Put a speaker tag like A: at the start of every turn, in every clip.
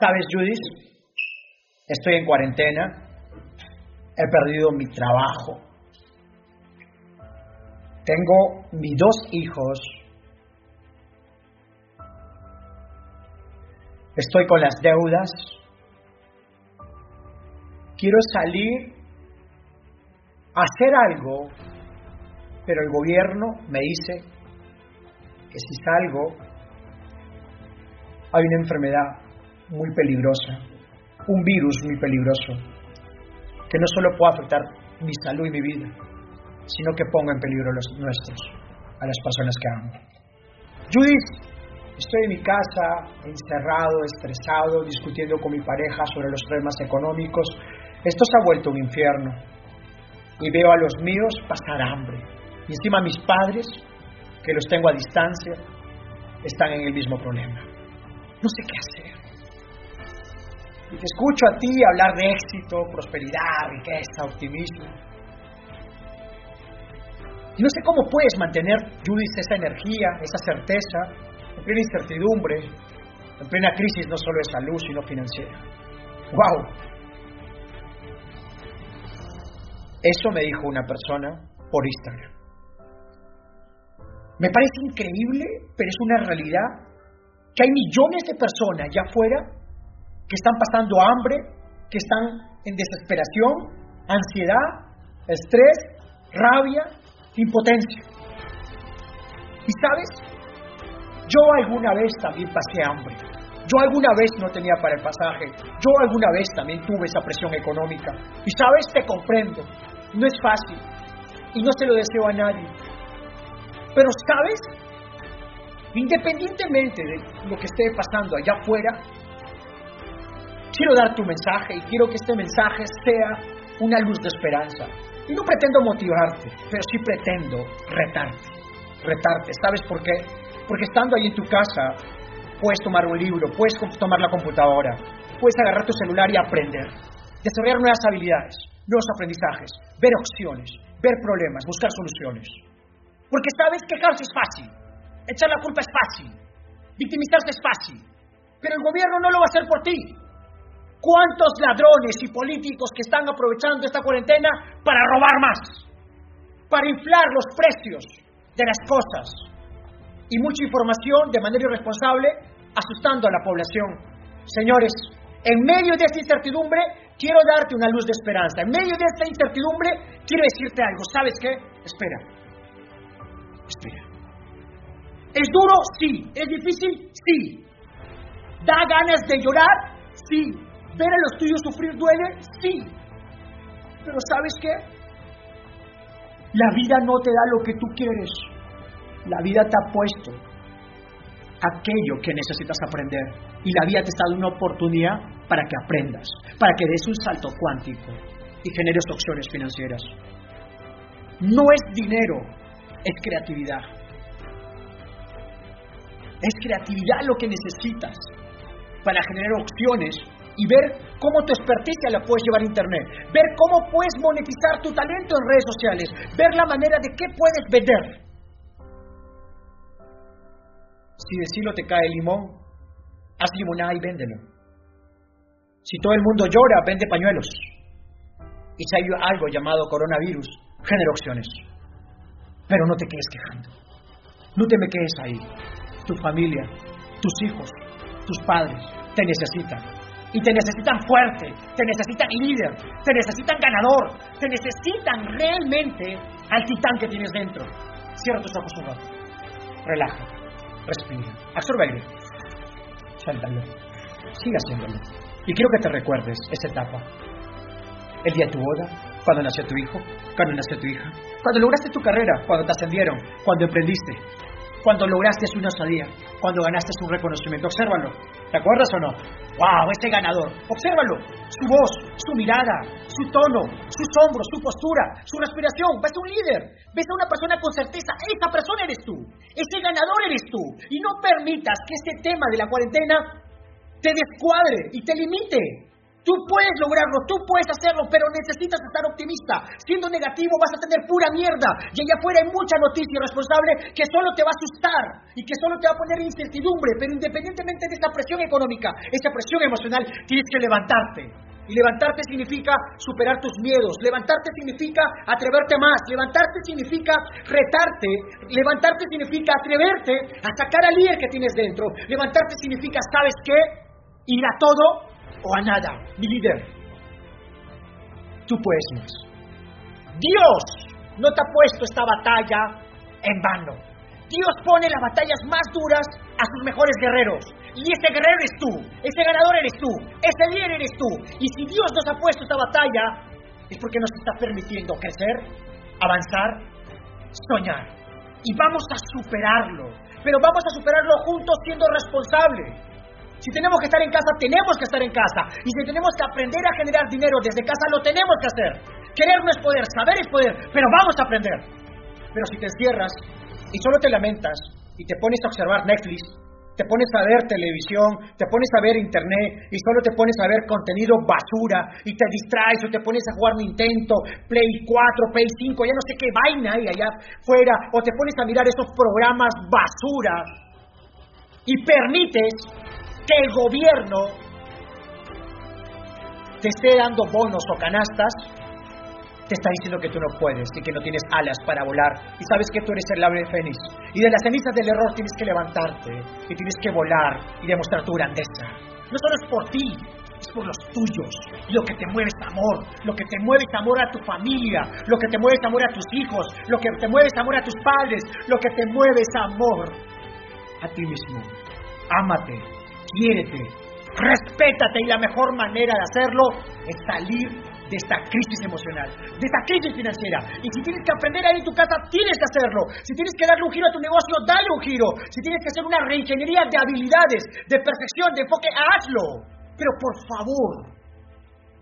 A: ¿Sabes, Judith? Estoy en cuarentena. He perdido mi trabajo. Tengo mis dos hijos. Estoy con las deudas. Quiero salir a hacer algo, pero el gobierno me dice que si salgo hay una enfermedad muy peligrosa, un virus muy peligroso, que no solo puede afectar mi salud y mi vida, sino que ponga en peligro los nuestros, a las personas que amo. Judith, estoy en mi casa, encerrado, estresado, discutiendo con mi pareja sobre los problemas económicos. Esto se ha vuelto un infierno. Y veo a los míos pasar hambre. Y encima mis padres, que los tengo a distancia, están en el mismo problema. No sé qué hacer. Y te escucho a ti hablar de éxito, prosperidad, riqueza, optimismo. Y no sé cómo puedes mantener, Judith, esa energía, esa certeza, en plena incertidumbre, en plena crisis no solo de salud, sino financiera. ¡Wow! Eso me dijo una persona por Instagram. Me parece increíble, pero es una realidad que hay millones de personas allá afuera que están pasando hambre, que están en desesperación, ansiedad, estrés, rabia, impotencia. Y sabes, yo alguna vez también pasé hambre. Yo alguna vez no tenía para el pasaje. Yo alguna vez también tuve esa presión económica. Y sabes, te comprendo. No es fácil. Y no se lo deseo a nadie. Pero sabes, independientemente de lo que esté pasando allá afuera, quiero dar tu mensaje y quiero que este mensaje sea una luz de esperanza. Y no pretendo motivarte, pero sí pretendo retarte. Retarte. ¿Sabes por qué? Porque estando ahí en tu casa, puedes tomar un libro, puedes tomar la computadora, puedes agarrar tu celular y aprender. Desarrollar nuevas habilidades, nuevos aprendizajes, ver opciones, ver problemas, buscar soluciones. Porque sabes, quejarse es fácil, echar la culpa es fácil, victimizarse es fácil, pero el gobierno no lo va a hacer por ti. ¿Cuántos ladrones y políticos que están aprovechando esta cuarentena para robar más? Para inflar los precios de las cosas. Y mucha información de manera irresponsable, asustando a la población. Señores, en medio de esta incertidumbre, quiero darte una luz de esperanza. En medio de esta incertidumbre, quiero decirte algo. ¿Sabes qué? Espera. Espera. ¿Es duro? Sí. ¿Es difícil? Sí. ¿Da ganas de llorar? Sí. ¿Ver a los tuyos sufrir duele? Sí. Pero ¿sabes qué? La vida no te da lo que tú quieres. La vida te ha puesto aquello que necesitas aprender. Y la vida te está dando una oportunidad para que aprendas, para que des un salto cuántico y generes opciones financieras. No es dinero, es creatividad. Es creatividad lo que necesitas para generar opciones y ver cómo tu experticia la puedes llevar a Internet, ver cómo puedes monetizar tu talento en redes sociales, ver la manera de qué puedes vender. Si decirlo te cae limón, haz limonada y véndelo. Si todo el mundo llora, vende pañuelos. Y si hay algo llamado coronavirus, genera opciones. Pero no te quedes quejando. No te me quedes ahí. Tu familia, tus hijos, tus padres te necesitan. Y te necesitan fuerte, te necesitan líder, te necesitan ganador, te necesitan realmente al titán que tienes dentro. Cierra tus ojos un rato. Relaja, respira, absorbe. Suéltalo. Sigue haciéndolo. Y quiero que te recuerdes esa etapa. El día de tu boda, cuando nació tu hijo, cuando nació tu hija, cuando lograste tu carrera, cuando te ascendieron, cuando emprendiste, cuando lograste una osadía, cuando ganaste un reconocimiento. Obsérvalo. ¿Te acuerdas o no? ¡Wow! Este ganador. Obsérvalo. Su voz, su mirada, su tono, sus hombros, su postura, su respiración. Ves a un líder. Ves a una persona con certeza. Esa persona eres tú. Ese ganador eres tú. Y no permitas que este tema de la cuarentena te descuadre y te limite. Tú puedes lograrlo, tú puedes hacerlo, pero necesitas estar optimista. Siendo negativo vas a tener pura mierda. Y allá afuera hay mucha noticia irresponsable que solo te va a asustar y que solo te va a poner incertidumbre. Pero independientemente de esa presión económica, esa presión emocional, tienes que levantarte. Y levantarte significa superar tus miedos. Levantarte significa atreverte más. Levantarte significa retarte. Levantarte significa atreverte a sacar al líder que tienes dentro. Levantarte significa, ¿sabes qué? Ir a todo o a nada, mi líder. Tú puedes más. Dios no te ha puesto esta batalla en vano. Dios pone las batallas más duras a sus mejores guerreros. Y ese guerrero eres tú, ese ganador eres tú, ese líder eres tú. Y si Dios nos ha puesto esta batalla, es porque nos está permitiendo crecer, avanzar, soñar. Y vamos a superarlo. Pero vamos a superarlo juntos siendo responsables. Si tenemos que estar en casa, tenemos que estar en casa. Y si tenemos que aprender a generar dinero desde casa, lo tenemos que hacer. Querer no es poder, saber es poder, pero vamos a aprender. Pero si te encierras y solo te lamentas y te pones a observar Netflix, te pones a ver televisión, te pones a ver internet y solo te pones a ver contenido basura y te distraes o te pones a jugar Nintendo, Play 4, Play 5, ya no sé qué vaina hay allá fuera, o te pones a mirar esos programas basura y permites que el gobierno te esté dando bonos o canastas, te está diciendo que tú no puedes y que no tienes alas para volar. Y sabes que tú eres el ave fénix. Y de las cenizas del error tienes que levantarte y tienes que volar y demostrar tu grandeza. No solo es por ti, es por los tuyos. Lo que te mueve es amor. Lo que te mueve es amor a tu familia. Lo que te mueve es amor a tus hijos. Lo que te mueve es amor a tus padres. Lo que te mueve es amor a ti mismo. Ámate, quiérete, respétate y la mejor manera de hacerlo es salir de esta crisis emocional, de esta crisis financiera. Y si tienes que aprender ahí en tu casa, tienes que hacerlo. Si tienes que darle un giro a tu negocio, dale un giro. Si tienes que hacer una reingeniería de habilidades, de percepción, de enfoque, hazlo. Pero por favor,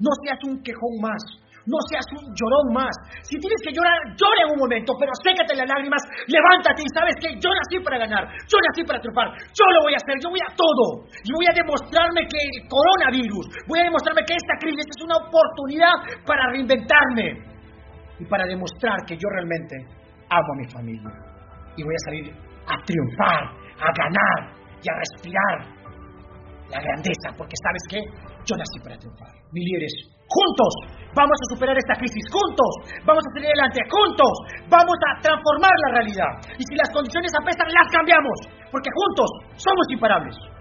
A: no seas un quejón más no seas un llorón más. Si tienes que llorar, llora en un momento, pero sécate las lágrimas, levántate y sabes que yo nací para ganar, yo nací para triunfar, yo lo voy a hacer, yo voy a todo. Y voy a demostrarme que el coronavirus, voy a demostrarme que esta crisis es una oportunidad para reinventarme y para demostrar que yo realmente amo a mi familia. Y voy a salir a triunfar, a ganar y a respirar la grandeza, porque sabes que yo nací para triunfar. Mi juntos vamos a superar esta crisis, juntos vamos a salir adelante, juntos vamos a transformar la realidad. Y si las condiciones apestan, las cambiamos, porque juntos somos imparables.